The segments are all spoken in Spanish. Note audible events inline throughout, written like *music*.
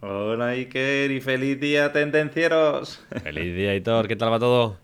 Hola Iker y feliz día, tendencieros. *laughs* Feliz día, Aitor. ¿Qué tal va todo?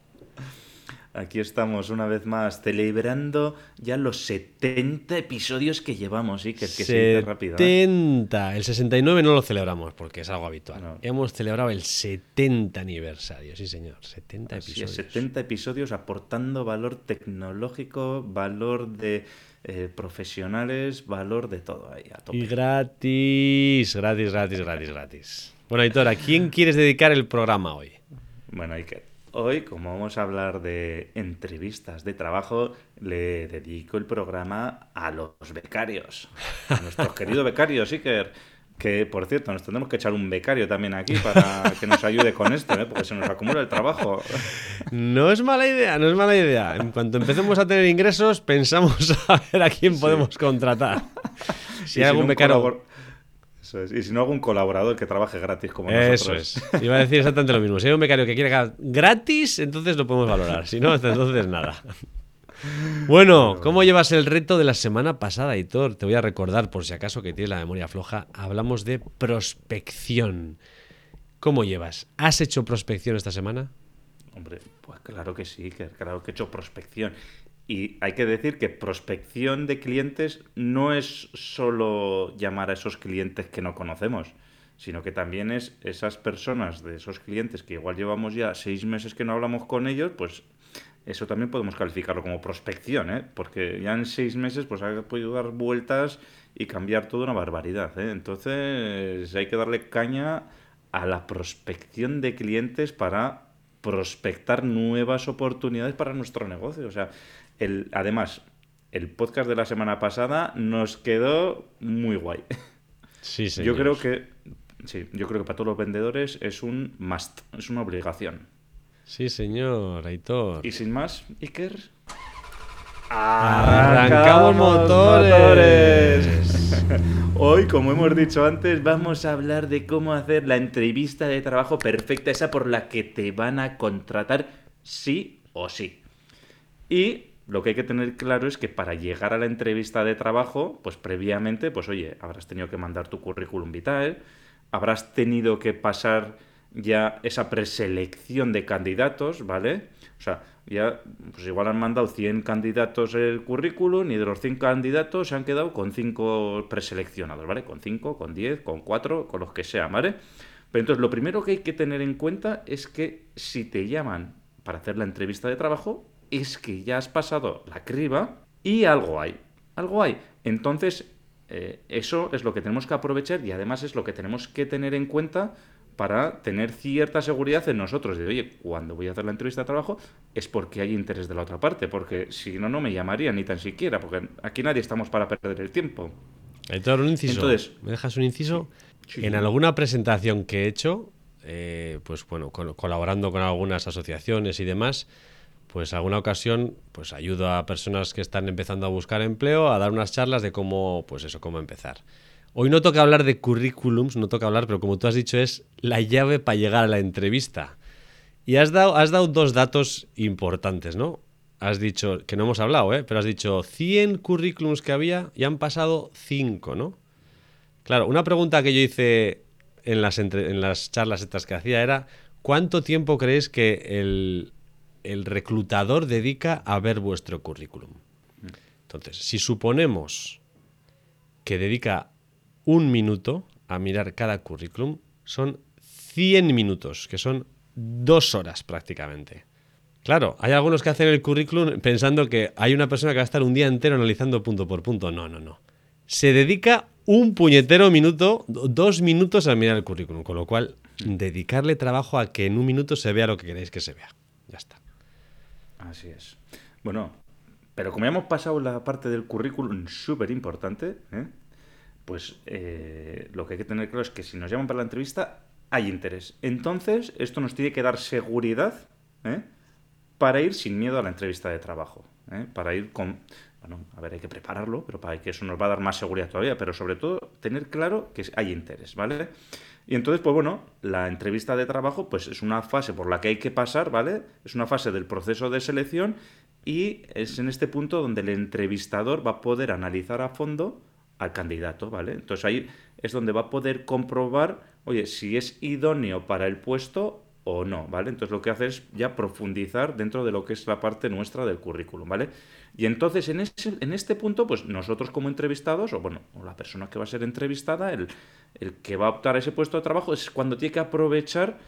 Aquí estamos una vez más celebrando ya los 70 episodios que llevamos, Iker, que se dice rápido. ¿eh? 70. El 69 no lo celebramos porque es algo habitual. No. Hemos celebrado el 70 aniversario, sí señor. 70 Así es, episodios. 70 episodios aportando valor tecnológico, valor de eh, profesionales, valor de todo ahí, a tope. Y gratis, gratis, gratis, gratis, gratis. Bueno, Aitor, ¿a quién quieres dedicar el programa hoy? Bueno, Iker, hoy como vamos a hablar de entrevistas de trabajo, le dedico el programa a los becarios, a nuestros queridos becarios, Iker. Que, por cierto, nos tendremos que echar un becario también aquí para *laughs* que nos ayude con esto, ¿eh? porque se nos acumula el trabajo. No es mala idea, no es mala idea. En cuanto empecemos a tener ingresos, pensamos *laughs* a ver a quién podemos contratar. Si hay algún becario... Eso es. Y si no, algún colaborador que trabaje gratis como Eso nosotros. es. Iba a decir exactamente lo mismo. Si hay un becario que quiere ganar gratis, entonces lo podemos valorar. Si no, hasta entonces nada. Bueno, ¿cómo llevas el reto de la semana pasada, Hitor? Te voy a recordar, por si acaso que tienes la memoria floja, hablamos de prospección. ¿Cómo llevas? ¿Has hecho prospección esta semana? Hombre, pues claro que sí, que claro que he hecho prospección. Y hay que decir que prospección de clientes no es solo llamar a esos clientes que no conocemos, sino que también es esas personas de esos clientes que igual llevamos ya seis meses que no hablamos con ellos, pues eso también podemos calificarlo como prospección, ¿eh? Porque ya en seis meses pues ha podido dar vueltas y cambiar toda una barbaridad, ¿eh? Entonces hay que darle caña a la prospección de clientes para prospectar nuevas oportunidades para nuestro negocio. O sea, el, además, el podcast de la semana pasada nos quedó muy guay. Sí, Yo creo que sí, yo creo que para todos los vendedores es un must, es una obligación. Sí, señor, Aitor. Y sin más, Iker. Arrancamos motores. Hoy, como hemos dicho antes, vamos a hablar de cómo hacer la entrevista de trabajo perfecta, esa por la que te van a contratar sí o sí. Y lo que hay que tener claro es que para llegar a la entrevista de trabajo, pues previamente, pues oye, habrás tenido que mandar tu currículum vitae, habrás tenido que pasar ya esa preselección de candidatos, ¿vale? O sea, ya, pues igual han mandado 100 candidatos el currículum y de los 100 candidatos se han quedado con 5 preseleccionados, ¿vale? Con 5, con 10, con 4, con los que sean, ¿vale? Pero entonces lo primero que hay que tener en cuenta es que si te llaman para hacer la entrevista de trabajo, es que ya has pasado la criba y algo hay. Algo hay. Entonces, eh, eso es lo que tenemos que aprovechar y además es lo que tenemos que tener en cuenta para tener cierta seguridad en nosotros. De, oye, cuando voy a hacer la entrevista de trabajo es porque hay interés de la otra parte, porque si no, no me llamarían ni tan siquiera, porque aquí nadie estamos para perder el tiempo. Aitor, un inciso. Entonces- ¿Me dejas un inciso? Sí. En alguna presentación que he hecho, eh, pues bueno, col- colaborando con algunas asociaciones y demás, pues alguna ocasión, pues ayudo a personas que están empezando a buscar empleo a dar unas charlas de cómo, pues eso, cómo empezar. Hoy no toca hablar de currículums, no toca hablar, pero como tú has dicho, es la llave para llegar a la entrevista. Y has dado, has dado dos datos importantes, ¿no? Has dicho, que no hemos hablado, ¿eh? Pero has dicho 100 currículums que había y han pasado 5, ¿no? Claro, una pregunta que yo hice en las, entre- en las charlas estas que hacía era, ¿cuánto tiempo creéis que el, el reclutador dedica a ver vuestro currículum? Entonces, si suponemos que dedica un minuto a mirar cada currículum, son 100 minutos, que son dos horas prácticamente. Claro, hay algunos que hacen el currículum pensando que hay una persona que va a estar un día entero analizando punto por punto. No, no, no. Se dedica un puñetero minuto, do- dos minutos a mirar el currículum, con lo cual dedicarle trabajo a que en un minuto se vea lo que queréis que se vea. Ya está. Así es. Bueno, pero como ya hemos pasado la parte del currículum súper importante, ¿eh? Pues eh, lo que hay que tener claro es que si nos llaman para la entrevista, hay interés. Entonces, esto nos tiene que dar seguridad ¿eh? para ir sin miedo a la entrevista de trabajo. ¿eh? Para ir con... Bueno, a ver, hay que prepararlo, pero para que eso nos va a dar más seguridad todavía, pero sobre todo tener claro que hay interés, ¿vale? Y entonces, pues bueno, la entrevista de trabajo pues es una fase por la que hay que pasar, ¿vale? Es una fase del proceso de selección y es en este punto donde el entrevistador va a poder analizar a fondo al candidato, ¿vale? Entonces ahí es donde va a poder comprobar, oye, si es idóneo para el puesto o no, ¿vale? Entonces lo que hace es ya profundizar dentro de lo que es la parte nuestra del currículum, ¿vale? Y entonces en, ese, en este punto, pues nosotros como entrevistados, o bueno, la persona que va a ser entrevistada, el, el que va a optar a ese puesto de trabajo, es cuando tiene que aprovechar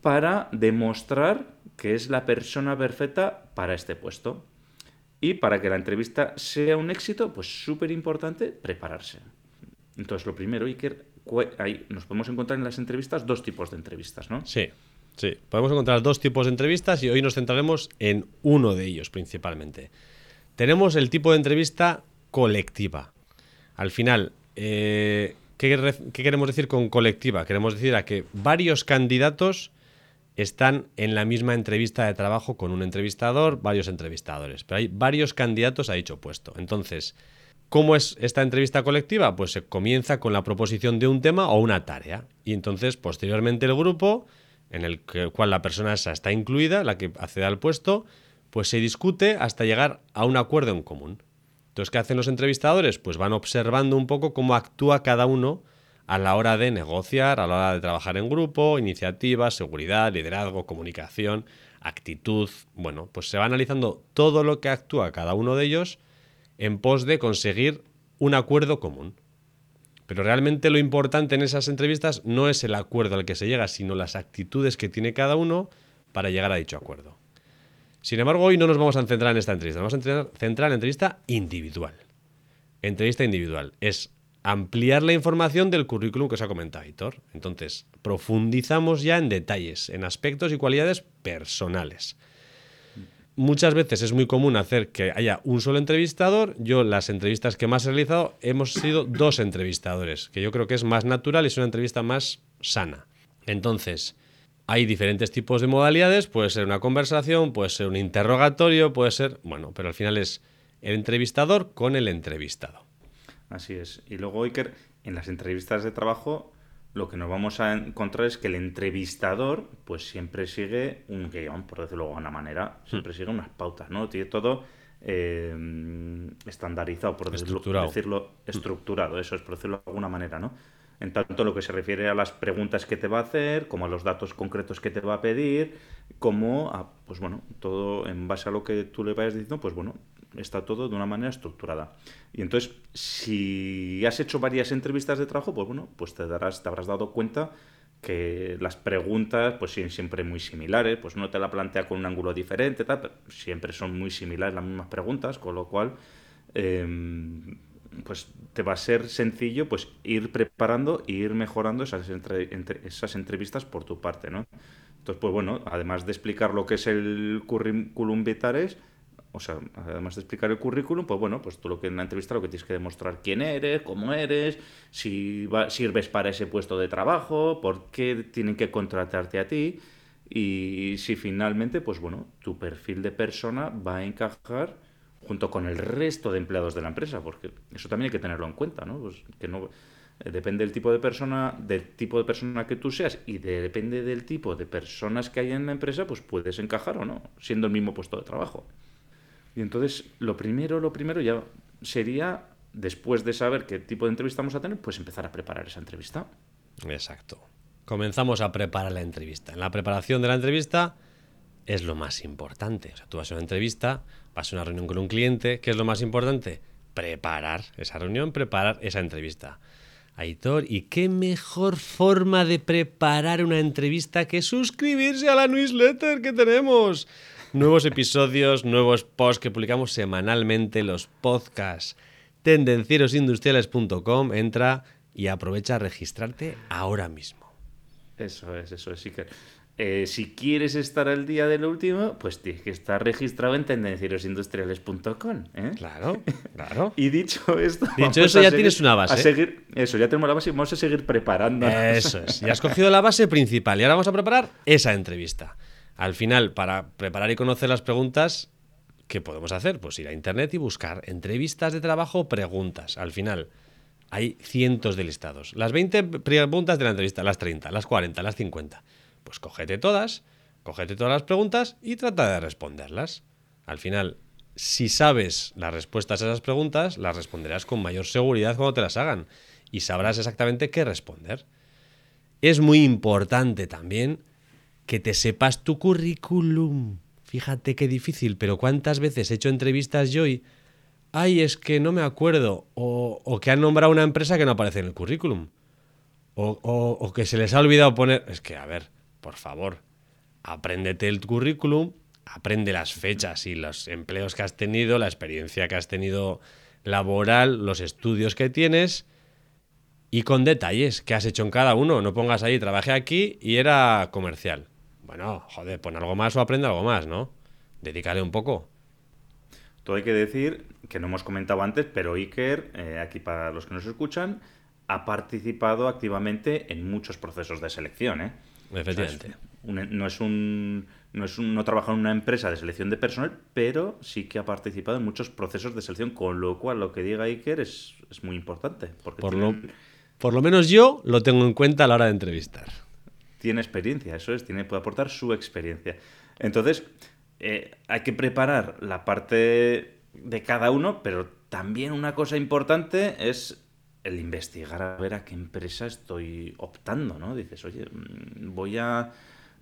para demostrar que es la persona perfecta para este puesto. Y para que la entrevista sea un éxito, pues súper importante prepararse. Entonces, lo primero, Iker, ahí nos podemos encontrar en las entrevistas dos tipos de entrevistas, ¿no? Sí, sí. Podemos encontrar dos tipos de entrevistas y hoy nos centraremos en uno de ellos principalmente. Tenemos el tipo de entrevista colectiva. Al final, eh, ¿qué, ¿qué queremos decir con colectiva? Queremos decir a que varios candidatos están en la misma entrevista de trabajo con un entrevistador, varios entrevistadores, pero hay varios candidatos a dicho puesto. Entonces, ¿cómo es esta entrevista colectiva? Pues se comienza con la proposición de un tema o una tarea. Y entonces, posteriormente, el grupo, en el cual la persona esa está incluida, la que accede al puesto, pues se discute hasta llegar a un acuerdo en común. Entonces, ¿qué hacen los entrevistadores? Pues van observando un poco cómo actúa cada uno a la hora de negociar, a la hora de trabajar en grupo, iniciativas, seguridad, liderazgo, comunicación, actitud. Bueno, pues se va analizando todo lo que actúa cada uno de ellos en pos de conseguir un acuerdo común. Pero realmente lo importante en esas entrevistas no es el acuerdo al que se llega, sino las actitudes que tiene cada uno para llegar a dicho acuerdo. Sin embargo, hoy no nos vamos a centrar en esta entrevista, vamos a centrar en la entrevista individual. Entrevista individual es ampliar la información del currículum que os ha comentado Hitor. Entonces, profundizamos ya en detalles, en aspectos y cualidades personales. Muchas veces es muy común hacer que haya un solo entrevistador. Yo, las entrevistas que más he realizado, hemos sido dos entrevistadores, que yo creo que es más natural y es una entrevista más sana. Entonces, hay diferentes tipos de modalidades. Puede ser una conversación, puede ser un interrogatorio, puede ser. Bueno, pero al final es el entrevistador con el entrevistado. Así es. Y luego, Iker, en las entrevistas de trabajo, lo que nos vamos a encontrar es que el entrevistador, pues siempre sigue un guion, por decirlo de alguna manera, siempre sigue unas pautas, ¿no? Tiene todo eh, estandarizado, por decirlo, decirlo, estructurado, eso es, por decirlo de alguna manera, ¿no? En tanto lo que se refiere a las preguntas que te va a hacer, como a los datos concretos que te va a pedir, como a, pues bueno, todo en base a lo que tú le vayas diciendo, pues bueno, está todo de una manera estructurada. Y entonces, si has hecho varias entrevistas de trabajo, pues bueno, pues te darás, te habrás dado cuenta que las preguntas pues son siempre muy similares, pues uno te la plantea con un ángulo diferente, tal, pero siempre son muy similares las mismas preguntas, con lo cual em, pues te va a ser sencillo pues ir preparando e ir mejorando esas, entre, esas entrevistas por tu parte, ¿no? Entonces, pues bueno, además de explicar lo que es el currículum vitae, o sea, además de explicar el currículum, pues bueno, pues tú lo que en la entrevista lo que tienes que demostrar quién eres, cómo eres, si sirves para ese puesto de trabajo, por qué tienen que contratarte a ti y si finalmente, pues bueno, tu perfil de persona va a encajar junto con el resto de empleados de la empresa, porque eso también hay que tenerlo en cuenta, ¿no? Pues que no eh, depende del tipo de persona, del tipo de persona que tú seas y depende del tipo de personas que hay en la empresa, pues puedes encajar o no, siendo el mismo puesto de trabajo. Y entonces, lo primero, lo primero ya sería, después de saber qué tipo de entrevista vamos a tener, pues empezar a preparar esa entrevista. Exacto. Comenzamos a preparar la entrevista. En la preparación de la entrevista es lo más importante. O sea, tú vas a una entrevista, vas a una reunión con un cliente, ¿qué es lo más importante? Preparar esa reunión, preparar esa entrevista. Aitor, ¿y qué mejor forma de preparar una entrevista que suscribirse a la newsletter que tenemos? Nuevos episodios, nuevos posts que publicamos semanalmente, los podcasts. Tendencierosindustriales.com, entra y aprovecha a registrarte ahora mismo. Eso es, eso es, sí que. eh, si quieres estar al día de lo último, pues tienes que estar registrado en tendencierosindustriales.com. ¿eh? Claro, *laughs* claro. Y dicho esto. Dicho eso, a ya seguir- tienes una base. a seguir- eso, ya tenemos la base y vamos a seguir preparando. Eso es. Ya has cogido la base principal y ahora vamos a preparar esa entrevista. Al final, para preparar y conocer las preguntas, ¿qué podemos hacer? Pues ir a internet y buscar entrevistas de trabajo, preguntas. Al final, hay cientos de listados. Las 20 preguntas de la entrevista, las 30, las 40, las 50. Pues cógete todas, cógete todas las preguntas y trata de responderlas. Al final, si sabes las respuestas a esas preguntas, las responderás con mayor seguridad cuando te las hagan y sabrás exactamente qué responder. Es muy importante también que te sepas tu currículum. Fíjate qué difícil, pero ¿cuántas veces he hecho entrevistas yo y... Ay, es que no me acuerdo. O, o que han nombrado una empresa que no aparece en el currículum. O, o- que se les ha olvidado poner... Es que, a ver, por favor, apréndete el currículum, aprende las fechas y los empleos que has tenido, la experiencia que has tenido laboral, los estudios que tienes y con detalles que has hecho en cada uno. No pongas ahí, trabajé aquí y era comercial. Bueno, joder, pon algo más o aprende algo más, ¿no? Dedícale un poco. Todo hay que decir, que no hemos comentado antes, pero Iker, eh, aquí para los que nos escuchan, ha participado activamente en muchos procesos de selección. ¿eh? Efectivamente. O sea, es un- no es un. No, es un, no trabaja en una empresa de selección de personal, pero sí que ha participado en muchos procesos de selección, con lo cual lo que diga Iker es, es muy importante. Porque Por tiene, lo, por lo menos yo lo tengo en cuenta a la hora de entrevistar. Tiene experiencia, eso es, tiene, puede aportar su experiencia. Entonces, eh, hay que preparar la parte de cada uno, pero también una cosa importante es el investigar a ver a qué empresa estoy optando, ¿no? Dices, oye, mm, voy a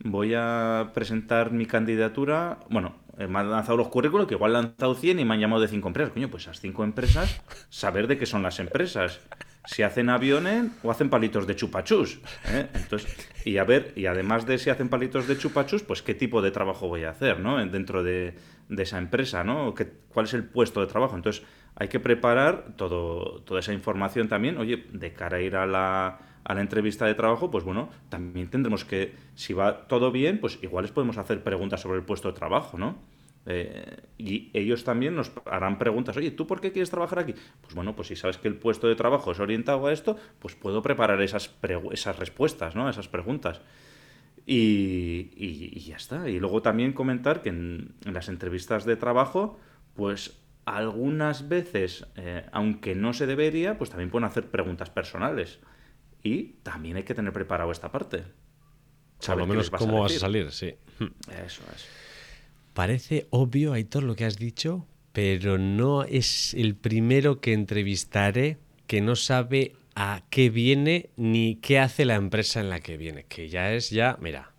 voy a presentar mi candidatura. Bueno, eh, me han lanzado los currículos, que igual han lanzado 100 y me han llamado de 5 empresas. Coño, pues esas 5 empresas, saber de qué son las empresas. Si hacen aviones o hacen palitos de chupachus. ¿eh? Entonces, y a ver, y además de si hacen palitos de chupachus, pues qué tipo de trabajo voy a hacer, ¿no? Dentro de, de esa empresa, ¿no? ¿Qué- ¿Cuál es el puesto de trabajo? Entonces, hay que preparar todo, toda esa información también. Oye, de cara a ir a la, a la entrevista de trabajo, pues bueno, también tendremos que, si va todo bien, pues igual les podemos hacer preguntas sobre el puesto de trabajo, ¿no? Eh, y ellos también nos harán preguntas, oye, ¿tú por qué quieres trabajar aquí? Pues bueno, pues si sabes que el puesto de trabajo es orientado a esto, pues puedo preparar esas, esas respuestas, ¿no? Esas preguntas. Y, y- y ya está. Y luego también comentar que en, en las entrevistas de trabajo, pues algunas veces, eh, aunque no se debería, pues también pueden hacer preguntas personales. Y también hay que tener preparado esta parte. Por lo menos cómo vas a salir, sí. Eso es. Parece obvio, Aitor, lo que has dicho, pero no es el primero que entrevistaré que no sabe a qué viene ni qué hace la empresa en la que viene. Que ya es, ya, mira,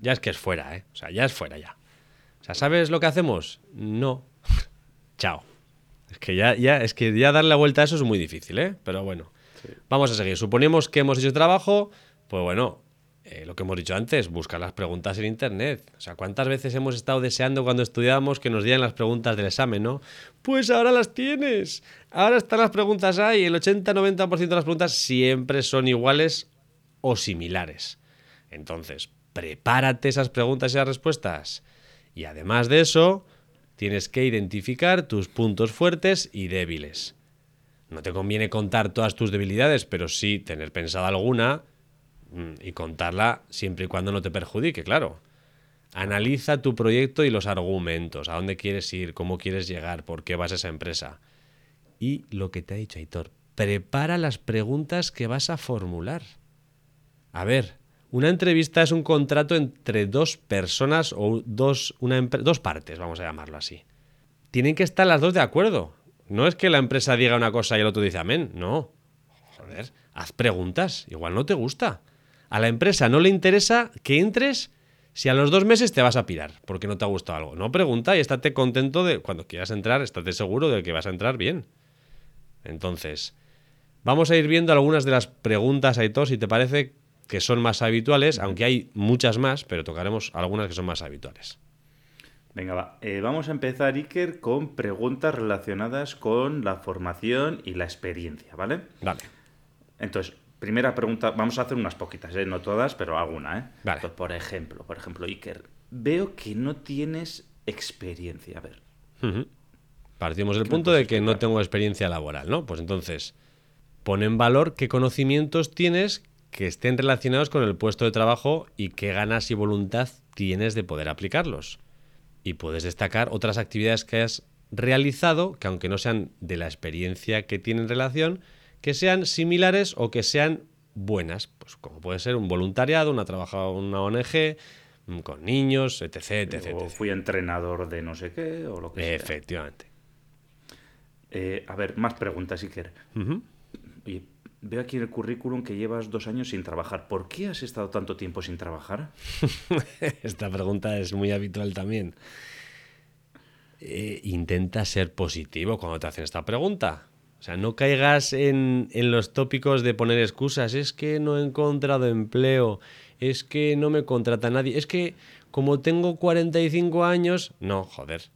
ya es que es fuera, ¿eh? O sea, ya es fuera ya. O sea, ¿sabes lo que hacemos? No. *laughs* Chao. Es que ya, ya, es que ya darle la vuelta a eso es muy difícil, ¿eh? Pero bueno, vamos a seguir. Suponemos que hemos hecho trabajo, pues bueno, eh, lo que hemos dicho antes, buscar las preguntas en internet. O sea, ¿cuántas veces hemos estado deseando cuando estudiábamos que nos dieran las preguntas del examen, no? Pues ahora las tienes. Ahora están las preguntas ahí. El 80-90% de las preguntas siempre son iguales o similares. Entonces, prepárate esas preguntas y las respuestas. Y además de eso, tienes que identificar tus puntos fuertes y débiles. No te conviene contar todas tus debilidades, pero sí tener pensada alguna y contarla siempre y cuando no te perjudique, claro. Analiza tu proyecto y los argumentos, a dónde quieres ir, cómo quieres llegar, por qué vas a esa empresa. Y lo que te ha dicho Aitor, prepara las preguntas que vas a formular. A ver, una entrevista es un contrato entre dos personas o dos, una dos partes, vamos a llamarlo así. Tienen que estar las dos de acuerdo. No es que la empresa diga una cosa y el otro dice amén. No. Joder, haz preguntas. Igual no te gusta. A la empresa no le interesa que entres si a los dos meses te vas a pirar porque no te ha gustado algo. No pregunta y estate contento de cuando quieras entrar, estate seguro de que vas a entrar bien. Entonces, vamos a ir viendo algunas de las preguntas, Aitor, si te parece que son más habituales, aunque hay muchas más, pero tocaremos algunas que son más habituales. Venga, va. Eh, vamos a empezar, Iker, con preguntas relacionadas con la formación y la experiencia, ¿vale? Vale. Entonces, primera pregunta, vamos a hacer unas poquitas, ¿eh? no todas, pero alguna, ¿eh? Vale. Por ejemplo, por ejemplo, Iker, veo que no tienes experiencia. A ver. Partimos del ¿Qué me punto de que no tengo experiencia laboral, ¿no? Pues entonces, pon en valor qué conocimientos tienes que estén relacionados con el puesto de trabajo y qué ganas y voluntad tienes de poder aplicarlos. Y puedes destacar otras actividades que has realizado, que aunque no sean de la experiencia que tienen relación, que sean similares o que sean buenas. Pues como puede ser un voluntariado, una trabajada en una ONG, mm, con niños, etc, etc, o fui entrenador de no sé qué, o lo que sea. Efectivamente. Eh, a ver, más preguntas, Iker. Ujú. Oye, veo aquí en el currículum que llevas dos años sin trabajar. ¿Por qué has estado tanto tiempo sin trabajar? *laughs* Esta pregunta es muy habitual también. Eh, intenta ser positivo cuando te hacen esta pregunta. O sea, no caigas en, en los tópicos de poner excusas. Es que no he encontrado empleo. Es que no me contrata nadie. Es que como tengo 45 años... No, joder.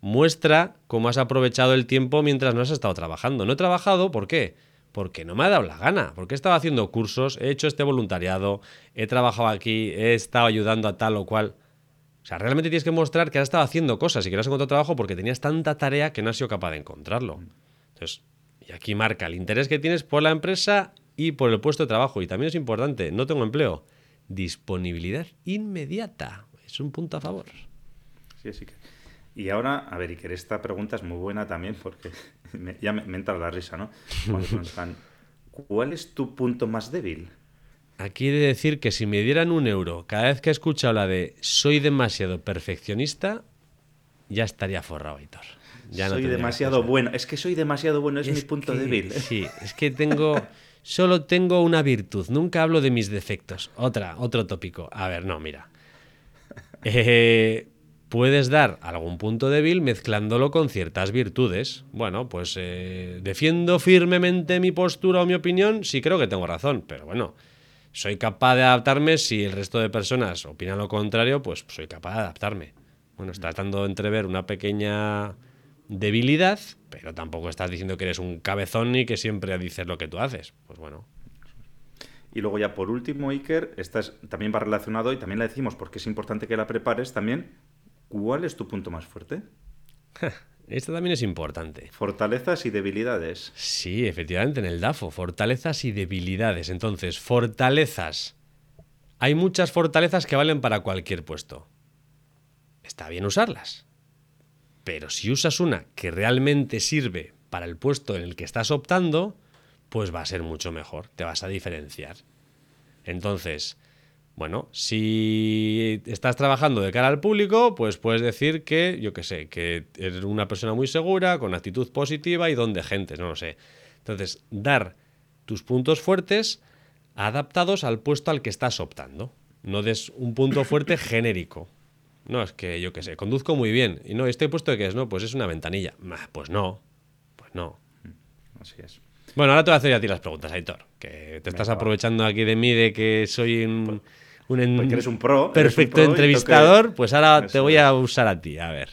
Muestra cómo has aprovechado el tiempo mientras no has estado trabajando. No he trabajado, ¿por qué? Porque no me ha dado la gana. Porque he estado haciendo cursos, he hecho este voluntariado, he trabajado aquí, he estado ayudando a tal o cual. O sea, realmente tienes que mostrar que has estado haciendo cosas y que no has encontrado trabajo porque tenías tanta tarea que no has sido capaz de encontrarlo. Entonces, y aquí marca el interés que tienes por la empresa y por el puesto de trabajo. Y también es importante, no tengo empleo. Disponibilidad inmediata. Es un punto a favor. Sí, sí que. Y ahora, a ver, Iker, esta pregunta es muy buena también porque *laughs* me- ya me, me entra la risa, ¿no? Cuando ¿cuál es tu punto más débil? Aquí he de decir que si me dieran un euro cada vez que he escuchado la de soy demasiado perfeccionista, ya estaría forrado, Aitor. Ya soy demasiado bueno. Es que soy demasiado bueno, es, mi punto que- débil. Sí, es que *laughs* tengo. Solo tengo una virtud, nunca hablo de mis defectos. Otra, otro tópico. A ver, no, mira. Eh, puedes dar algún punto débil mezclándolo con ciertas virtudes. Bueno, pues eh, defiendo firmemente mi postura o mi opinión, sí creo que tengo razón, pero bueno, soy capaz de adaptarme si el resto de personas opinan lo contrario, pues soy capaz de adaptarme. Bueno, estás dando a entrever una pequeña debilidad, pero tampoco estás diciendo que eres un cabezón y que siempre dices lo que tú haces. Pues bueno, Y luego ya por último, Iker, esta es- también va relacionado y también la decimos porque es importante que la prepares también. ¿Cuál es tu punto más fuerte? *laughs* esto también es importante. Fortalezas y debilidades. Sí, efectivamente, en el DAFO, fortalezas y debilidades. Entonces, fortalezas. Hay muchas fortalezas que valen para cualquier puesto. Está bien usarlas. Pero si usas una que realmente sirve para el puesto en el que estás optando, pues va a ser mucho mejor, te vas a diferenciar. Entonces, bueno, si estás trabajando de cara al público, pues puedes decir que, yo qué sé, que eres una persona muy segura, con actitud positiva y don de gente, no lo sé. Entonces, dar tus puntos fuertes adaptados al puesto al que estás optando. No des un punto fuerte *coughs* genérico. No, es que yo qué sé, conduzco muy bien. Y no, ¿este puesto de qué es? No, pues es una ventanilla. Pues no, pues no. Así es. Bueno, ahora te voy a hacer a ti las preguntas, Aitor. Que te estás va. aprovechando aquí de mí de que soy un, un en- Porque eres un pro, eres un perfecto pro entrevistador. Pues ahora te voy a usar a ti. A ver.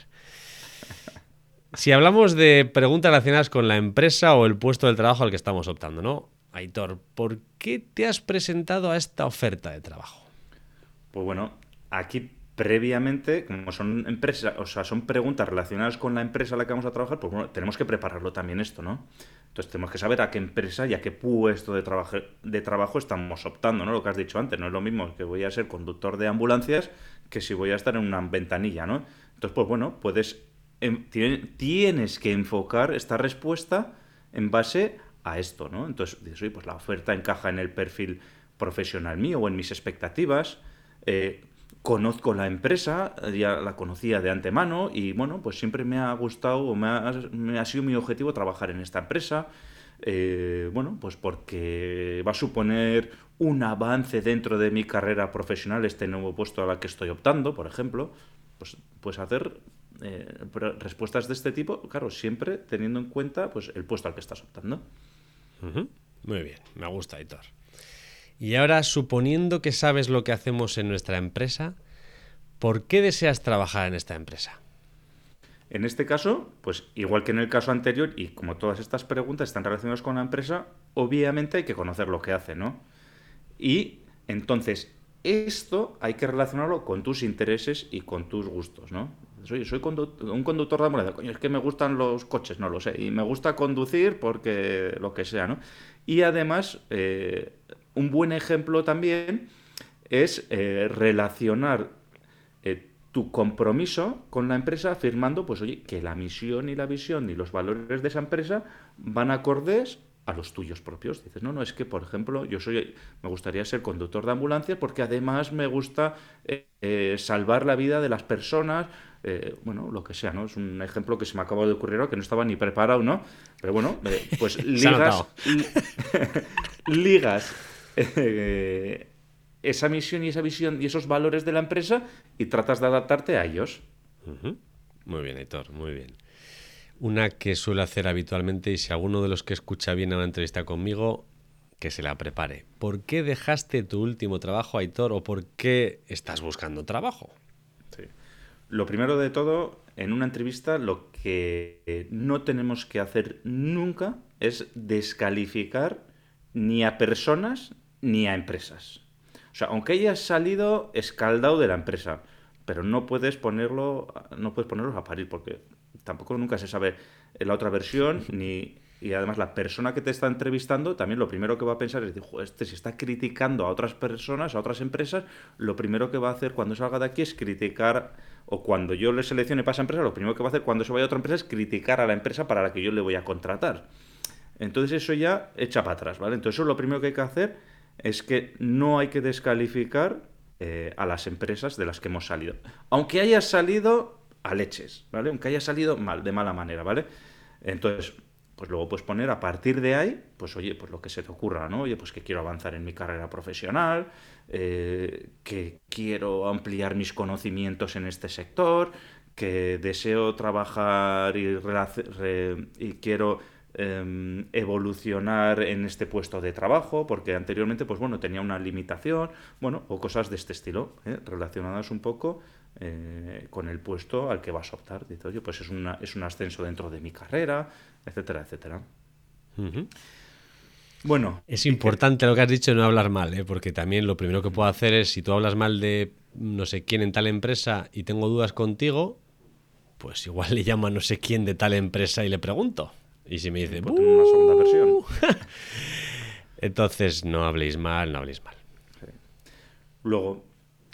Si hablamos de preguntas relacionadas con la empresa o el puesto del trabajo al que estamos optando, ¿no? Aitor, ¿por qué te has presentado a esta oferta de trabajo? Pues bueno, aquí previamente, como son empresas, o sea, son preguntas relacionadas con la empresa a la que vamos a trabajar, pues bueno, tenemos que prepararlo también esto, ¿no? Entonces tenemos que saber a qué empresa y a qué puesto de trabajo, de trabajo estamos optando, ¿no? Lo que has dicho antes, no es lo mismo que voy a ser conductor de ambulancias que si voy a estar en una ventanilla, ¿no? Entonces, pues bueno, puedes, em- tien- tienes que enfocar esta respuesta en base a esto, ¿no? Entonces, dices, oye, pues la oferta encaja en el perfil profesional mío o en mis expectativas. eh, conozco la empresa, ya la conocía de antemano y bueno, pues siempre me ha gustado o me ha, me ha sido mi objetivo trabajar en esta empresa. Eh, bueno, pues porque va a suponer un avance dentro de mi carrera profesional este nuevo puesto a la que estoy optando, por ejemplo. Pues, pues hacer eh, respuestas de este tipo, claro, siempre teniendo en cuenta pues, el puesto al que estás optando. Muy bien, me gusta, Aitor. Y ahora, suponiendo que sabes lo que hacemos en nuestra empresa, ¿por qué deseas trabajar en esta empresa? En este caso, pues igual que en el caso anterior, y como todas estas preguntas están relacionadas con la empresa, obviamente hay que conocer lo que hace, ¿no? Y entonces, esto hay que relacionarlo con tus intereses y con tus gustos, ¿no? Oye, soy un conductor de ambulancia, coño, es que me gustan los coches, no lo sé, y me gusta conducir porque lo que sea, ¿no? Y además, eh, un buen ejemplo también es eh, relacionar eh, tu compromiso con la empresa afirmando, pues oye, que la misión y la visión y los valores de esa empresa van acordes a los tuyos propios. Dices, no, no, es que, por ejemplo, yo soy, me gustaría ser conductor de ambulancia porque además me gusta salvar la vida de las personas, eh, bueno, lo que sea, ¿no? Es un ejemplo que se me acaba de ocurrir que no estaba ni preparado, ¿no? Pero bueno, eh, pues *laughs* ligas, *laughs* ligas eh, esa misión y esa visión y esos valores de la empresa y tratas de adaptarte a ellos. Muy bien, Héctor, muy bien. Una que suelo hacer habitualmente y si alguno de los que escucha viene a una entrevista conmigo, que se la prepare. ¿Por qué dejaste tu último trabajo, Aitor, o por qué estás buscando trabajo? Lo primero de todo, en una entrevista lo que no tenemos que hacer nunca es descalificar ni a personas ni a empresas. O sea, aunque hayas salido escaldado de la empresa, pero no puedes ponerlo, no puedes ponerlos a parir porque tampoco nunca se sabe la otra versión ni y además la persona que te está entrevistando también lo primero que va a pensar es, este si está criticando a otras personas, a otras empresas, lo primero que va a hacer cuando salga de aquí es criticar, o cuando yo le seleccione para esa empresa, lo primero que va a hacer cuando se vaya a otra empresa es criticar a la empresa para la que yo le voy a contratar. Entonces eso ya echa para atrás, ¿vale? Entonces eso lo primero que hay que hacer es que no hay que descalificar eh, a las empresas de las que hemos salido. Aunque haya salido a leches, ¿vale? Aunque haya salido mal, de mala manera, ¿vale? Entonces, pues luego puedes poner a partir de ahí, pues oye, pues lo que se te ocurra, ¿no? Oye, pues que quiero avanzar en mi carrera profesional, eh, que quiero ampliar mis conocimientos en este sector, que deseo trabajar y, y quiero em, evolucionar en este puesto de trabajo, porque anteriormente, pues bueno, tenía una limitación, bueno, o cosas de este estilo, ¿eh? relacionadas un poco eh, con el puesto al que vas a optar. Dice, oye, pues es, una, es un ascenso dentro de mi carrera, etcétera, etcétera. Bueno. Es importante lo que has dicho, no hablar mal, ¿eh? porque también lo primero que puedo hacer es, si tú hablas mal de no sé quién en tal empresa y tengo dudas contigo, pues igual le llamo a no sé quién de tal empresa y le pregunto. Y si me dice, una segunda versión. *laughs* Entonces no habléis mal, no habléis mal. Luego,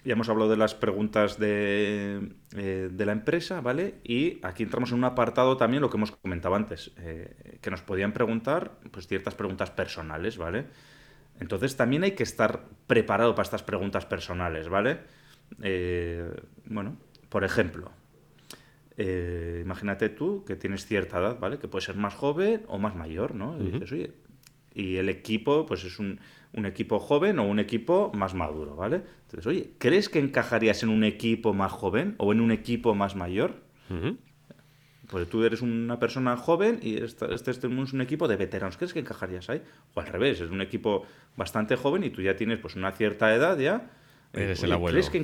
ya hemos hablado de las preguntas de, eh, de, la empresa, ¿vale? Y aquí entramos en un apartado también, lo que hemos comentado antes, eh, que nos podían preguntar pues, ciertas preguntas personales, ¿vale? Entonces también hay que estar preparado para estas preguntas personales, ¿vale? Eh, bueno, por ejemplo, imagínate tú que tienes cierta edad, ¿vale? Que puede ser más joven o más mayor, ¿no? Y dices, oye, y el equipo, pues es un, un equipo joven o un equipo más maduro, ¿vale? Entonces, oye, ¿crees que encajarías en un equipo más joven o en un equipo más mayor? Pues tú eres una persona joven y este, este es un equipo de veteranos. ¿Crees que encajarías ahí? O al revés, es un equipo bastante joven y tú ya tienes pues una cierta edad ya. Eres el abuelo. ¿crees que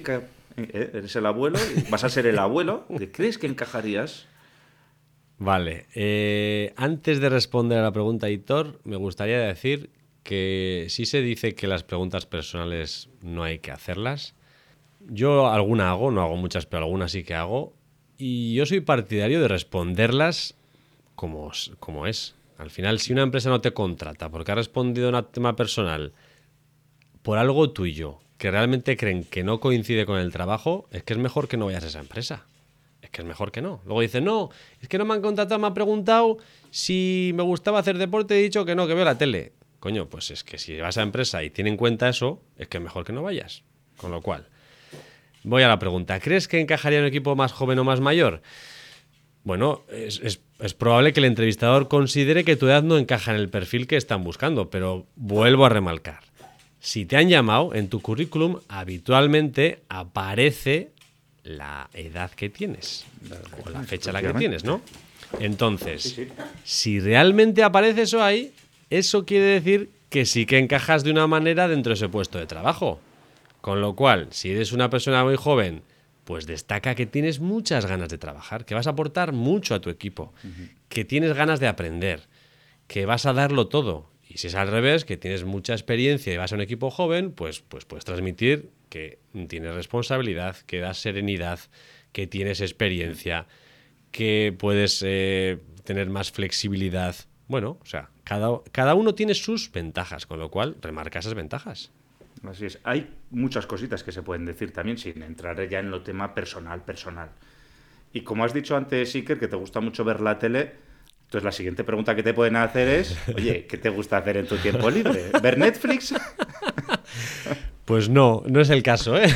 eh, Eres el abuelo, vas a ser el abuelo. ¿Crees que encajarías? Vale. Eh, antes de responder a la pregunta, Hitor, me gustaría decir que sí se dice que las preguntas personales no hay que hacerlas. Yo alguna hago, no hago muchas, pero algunas sí que hago. Y yo soy partidario de responderlas como, como es. Al final, si una empresa no te contrata porque ha respondido a un tema personal por algo tuyo que realmente creen que no coincide con el trabajo, es que es mejor que no vayas a esa empresa. Es que es mejor que no. Luego dicen, no, es que no me han contratado, me han preguntado si me gustaba hacer deporte, he dicho que no, que veo la tele. Coño, pues es que si vas a empresa y tiene en cuenta eso, es que mejor que no vayas. Con lo cual, voy a la pregunta. ¿Crees que encajaría en un equipo más joven o más mayor? Bueno, es, probable que el entrevistador considere que tu edad no encaja en el perfil que están buscando, pero vuelvo a remarcar. Si te han llamado en tu currículum, habitualmente aparece la edad que tienes o la fecha a la que tienes, ¿no? Entonces, si realmente aparece eso ahí, eso quiere decir que sí que encajas de una manera dentro de ese puesto de trabajo. Con lo cual, si eres una persona muy joven, pues destaca que tienes muchas ganas de trabajar, que vas a aportar mucho a tu equipo, que tienes ganas de aprender, que vas a darlo todo. Y si es al revés, que tienes mucha experiencia y vas a un equipo joven, pues, pues puedes transmitir que tienes responsabilidad, que das serenidad, que tienes experiencia, que puedes eh, tener más flexibilidad. Bueno, o sea, cada, cada uno tiene sus ventajas, con lo cual remarca esas ventajas. Así es. Hay muchas cositas que se pueden decir también sin entrar ya en lo tema personal, personal. Y como has dicho antes, Iker, que te gusta mucho ver la tele, entonces la siguiente pregunta que te pueden hacer es, oye, ¿qué te gusta hacer en tu tiempo libre? ¿Ver Netflix? *laughs* Pues no, no es el caso, ¿eh?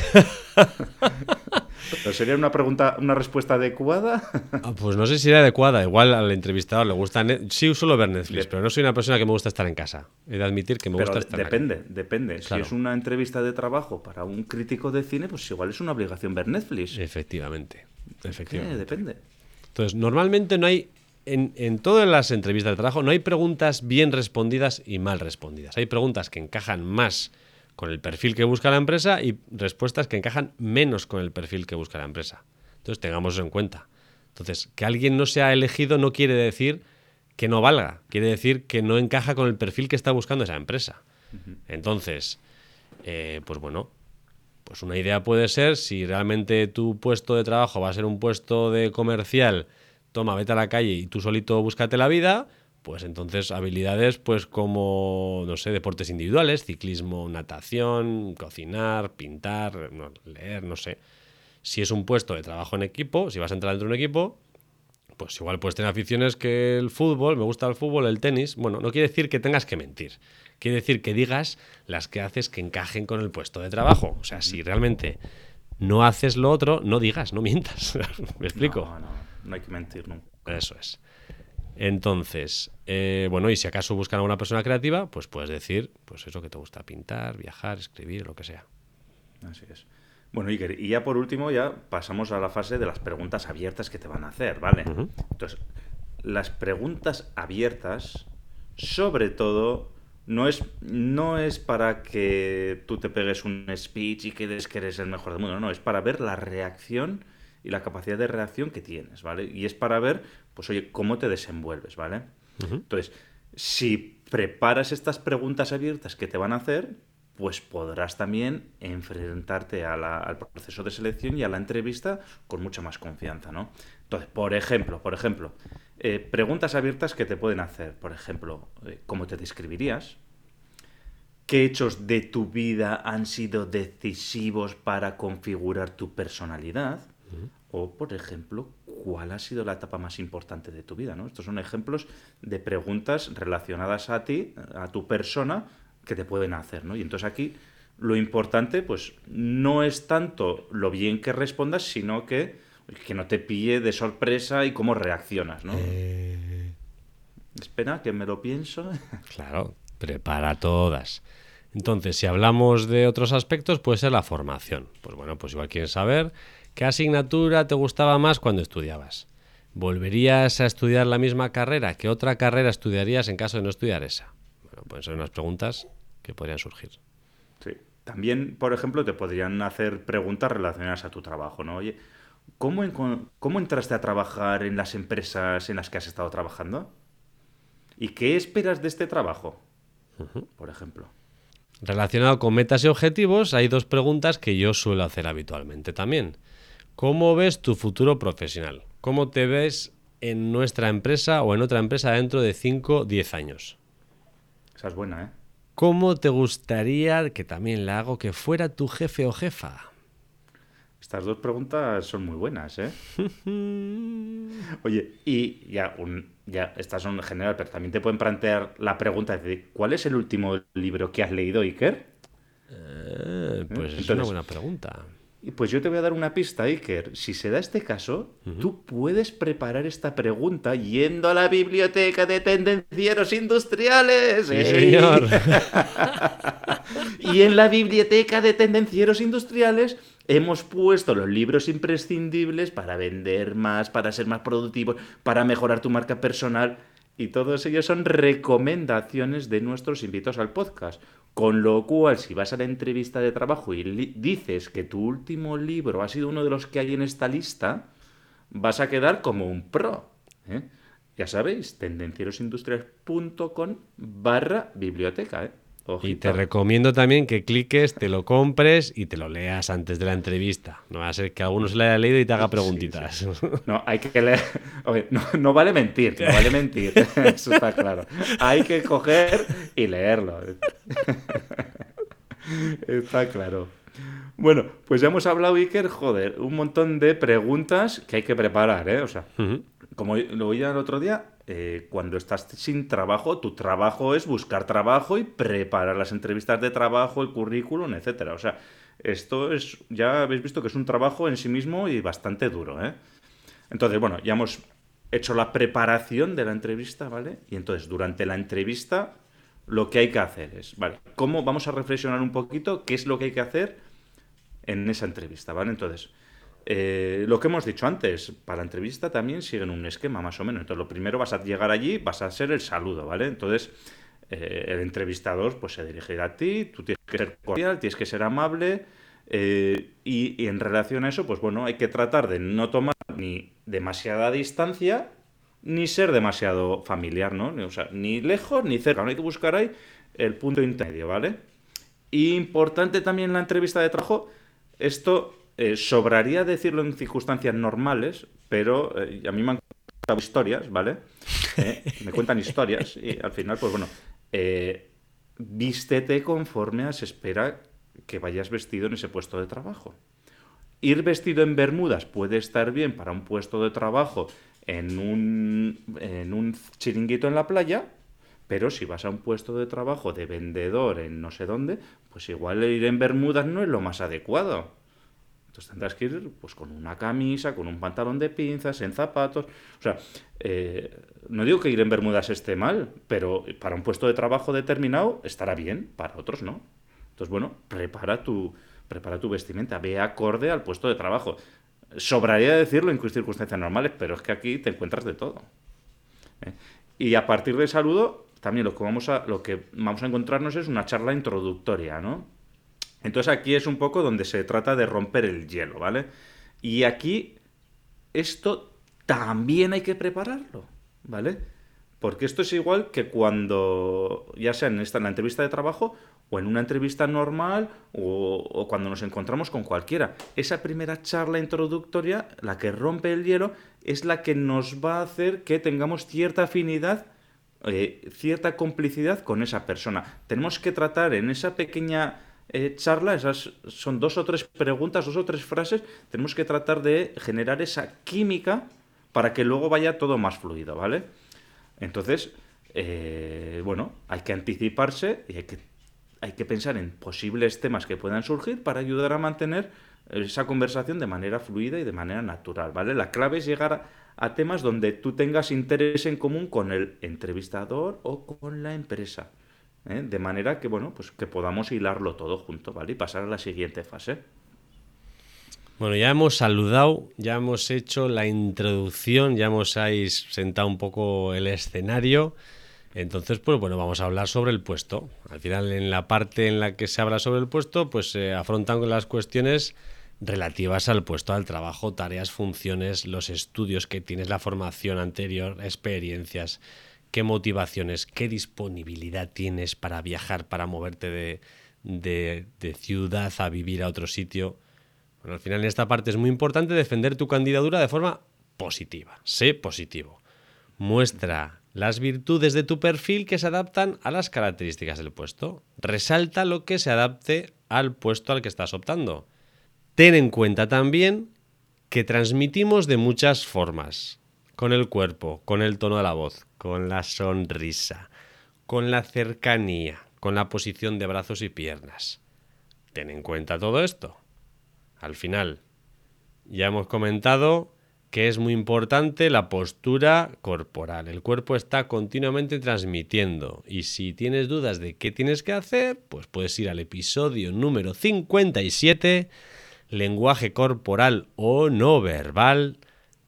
¿Pero sería una pregunta, una respuesta adecuada? Ah, pues no sé si sería adecuada. Igual al entrevistador le gusta. Sí, suelo ver Netflix, De- pero no soy una persona que me gusta estar en casa. He de admitir que me Pero gusta estar en depende, depende. Claro. Si es una entrevista de trabajo para un crítico de cine, pues igual es una obligación ver Netflix. Efectivamente. Eh, Efectivamente. depende. Entonces, normalmente no hay. En, en todas las entrevistas de trabajo no hay preguntas bien respondidas y mal respondidas. Hay preguntas que encajan más con el perfil que busca la empresa y respuestas que encajan menos con el perfil que busca la empresa. Entonces, tengamos eso en cuenta. Entonces, que alguien no sea elegido no quiere decir que no valga, quiere decir que no encaja con el perfil que está buscando esa empresa. Entonces, eh, pues bueno, pues una idea puede ser si realmente tu puesto de trabajo va a ser un puesto de comercial, toma, vete a la calle y tú solito búscate la vida, pues entonces habilidades pues como, no sé, deportes individuales, ciclismo, natación, cocinar, pintar, leer, no sé. Si es un puesto de trabajo en equipo, si vas a entrar dentro de un equipo, pues igual puedes tener aficiones que el fútbol, me gusta el fútbol, el tenis. Bueno, no quiere decir que tengas que mentir. Quiere decir que digas las que haces que encajen con el puesto de trabajo. O sea, si realmente no haces lo otro, no digas, no mientas. *laughs* ¿Me explico? No, no, no hay que mentir nunca. Eso es. Entonces, eh, bueno, y si acaso buscan a una persona creativa, pues puedes decir, pues eso que te gusta pintar, viajar, escribir, lo que sea. Así es. Bueno, Iker, y ya por último, ya pasamos a la fase de las preguntas abiertas que te van a hacer, ¿vale? Entonces, las preguntas abiertas, sobre todo, no es, no es para que tú te pegues un speech y quedes que eres el mejor del mundo, no, es para ver la reacción y la capacidad de reacción que tienes, ¿vale? Y es para ver, pues oye, cómo te desenvuelves, ¿vale? Entonces, si preparas estas preguntas abiertas que te van a hacer, pues podrás también enfrentarte a la- al proceso de selección y a la entrevista con mucha más confianza, ¿no? Entonces, por ejemplo, por ejemplo, eh, preguntas abiertas que te pueden hacer, por ejemplo, eh, ¿cómo te describirías? ¿Qué hechos de tu vida han sido decisivos para configurar tu personalidad? O, por ejemplo, ¿cuál ha sido la etapa más importante de tu vida? ¿no? Estos son ejemplos de preguntas relacionadas a ti, a tu persona, que te pueden hacer. ¿no? Y entonces aquí lo importante, pues, no es tanto lo bien que respondas, sino que, que no te pille de sorpresa y cómo reaccionas. ¿no? Espera, que me lo pienso. *laughs* Claro, prepara todas. Entonces, si hablamos de otros aspectos, puede ser la formación. Pues bueno, pues igual quieres saber qué asignatura te gustaba más cuando estudiabas. ¿Volverías a estudiar la misma carrera? ¿Qué otra carrera estudiarías en caso de no estudiar esa? Bueno, pueden ser unas preguntas que podrían surgir. Sí. También, por ejemplo, te podrían hacer preguntas relacionadas a tu trabajo, ¿no? Oye, ¿cómo, enco- ¿cómo entraste a trabajar en las empresas en las que has estado trabajando? ¿Y qué esperas de este trabajo? Por ejemplo. Relacionado con metas y objetivos, hay dos preguntas que yo suelo hacer habitualmente también. ¿Cómo ves tu futuro profesional? ¿Cómo te ves en nuestra empresa o en otra empresa dentro de 5 o 10 años? Esa es buena, ¿eh? ¿Cómo te gustaría, que también la hago, que fuera tu jefe o jefa? Estas dos preguntas son muy buenas, ¿eh? *laughs* Oye, y ya, un, ya estas son en general, pero también te pueden plantear la pregunta de ¿cuál es el último libro que has leído, Iker? Eh, pues es Entonces- una buena pregunta. Pues yo te voy a dar una pista, Iker. Si se da este caso, tú puedes preparar esta pregunta yendo a la biblioteca de tendencieros industriales. Sí, ¡Ey! señor. *laughs* y en la biblioteca de tendencieros industriales hemos puesto los libros imprescindibles para vender más, para ser más productivos, para mejorar tu marca personal. Y todos ellos son recomendaciones de nuestros invitados al podcast. Con lo cual, si vas a la entrevista de trabajo y dices que tu último libro ha sido uno de los que hay en esta lista, vas a quedar como un pro. ¿eh? Ya sabéis, tendencierosindustriales.com barra biblioteca. ¿eh? Y te recomiendo también que cliques, te lo compres y te lo leas antes de la entrevista. No va a ser que alguno se lo haya leído y te haga preguntitas. *laughs* No, hay que leer. Oye, no, no vale mentir, no vale mentir. *laughs* Eso está claro. Hay que coger y leerlo. *laughs* Está claro. Bueno, pues ya hemos hablado, Iker, joder, un montón de preguntas que hay que preparar, ¿eh? O sea, como lo oía el otro día, eh, cuando estás sin trabajo, tu trabajo es buscar trabajo y preparar las entrevistas de trabajo, el currículum, etcétera. O sea, esto es, ya habéis visto que es un trabajo en sí mismo y bastante duro, ¿eh? Entonces, bueno, ya hemos hecho la preparación de la entrevista, ¿vale? Y entonces, durante la entrevista, lo que hay que hacer es, ¿vale? ¿Cómo vamos a reflexionar un poquito qué es lo que hay que hacer en esa entrevista, ¿vale? Entonces, eh, lo que hemos dicho antes, para la entrevista también siguen un esquema más o menos. Entonces, lo primero vas a llegar allí, vas a hacer el saludo, ¿vale? Entonces, eh, el entrevistador pues se dirigirá a ti, tú tienes que ser cordial, tienes que ser amable. eh, y, y en relación a eso, pues bueno, hay que tratar de no tomar ni demasiada distancia, ni ser demasiado familiar, ¿no? O sea, ni lejos ni cerca. No hay que buscar ahí el punto intermedio, ¿vale? Y importante también en la entrevista de trabajo, esto eh, sobraría decirlo en circunstancias normales, pero eh, a mí me han contado historias, ¿vale? Eh, me cuentan historias y al final, pues bueno, vístete conforme a se espera que vayas vestido en ese puesto de trabajo. Ir vestido en bermudas puede estar bien para un puesto de trabajo en un, en un chiringuito en la playa, pero si vas a un puesto de trabajo de vendedor en no sé dónde, pues igual ir en bermudas no es lo más adecuado. Entonces tendrás que ir pues, con una camisa, con un pantalón de pinzas, en zapatos. O sea, eh, no digo que ir en bermudas esté mal, pero para un puesto de trabajo determinado estará bien, para otros no. Entonces, bueno, prepara tu, prepara tu vestimenta, ve acorde al puesto de trabajo. Sobraría decirlo en circunstancias normales, pero es que aquí te encuentras de todo. ¿eh? Y a partir del saludo, también lo que vamos a, lo que vamos a encontrarnos es una charla introductoria, ¿no? Entonces aquí es un poco donde se trata de romper el hielo, ¿vale? Y aquí esto también hay que prepararlo, ¿vale? Porque esto es igual que cuando, ya sea en, esta, en la entrevista de trabajo o en una entrevista normal o, cuando nos encontramos con cualquiera. Esa primera charla introductoria, la que rompe el hielo, es la que nos va a hacer que tengamos cierta afinidad, eh, cierta complicidad con esa persona. Tenemos que tratar en esa pequeña eh, charla, esas son dos o tres preguntas, dos o tres frases, tenemos que tratar de generar esa química para que luego vaya todo más fluido, ¿vale? Entonces, eh, bueno, hay que anticiparse y hay que, hay que pensar en posibles temas que puedan surgir para ayudar a mantener esa conversación de manera fluida y de manera natural, ¿vale? La clave es llegar a, a temas donde tú tengas interés en común con el entrevistador o con la empresa. ¿Eh? De manera que, bueno, pues que podamos hilarlo todo junto, ¿vale? Y pasar a la siguiente fase. Bueno, ya hemos saludado, ya hemos hecho la introducción, ya hemos ahí sentado un poco el escenario. Entonces, pues bueno, vamos a hablar sobre el puesto. Al final, en la parte en la que se habla sobre el puesto, pues se afrontan las cuestiones relativas al puesto, al trabajo, tareas, funciones, los estudios que tienes, la formación anterior, experiencias, qué motivaciones, qué disponibilidad tienes para viajar, para moverte de, de, ciudad a vivir a otro sitio. Bueno, al final en esta parte es muy importante defender tu candidatura de forma positiva. Sé positivo. Muestra las virtudes de tu perfil que se adaptan a las características del puesto. Resalta lo que se adapte al puesto al que estás optando. Ten en cuenta también que transmitimos de muchas formas. Con el cuerpo, con el tono de la voz, con la sonrisa, con la cercanía, con la posición de brazos y piernas. Ten en cuenta todo esto. Al final, ya hemos comentado que es muy importante la postura corporal. El cuerpo está continuamente transmitiendo y si tienes dudas de qué tienes que hacer, pues puedes ir al episodio número 57, lenguaje corporal o no verbal,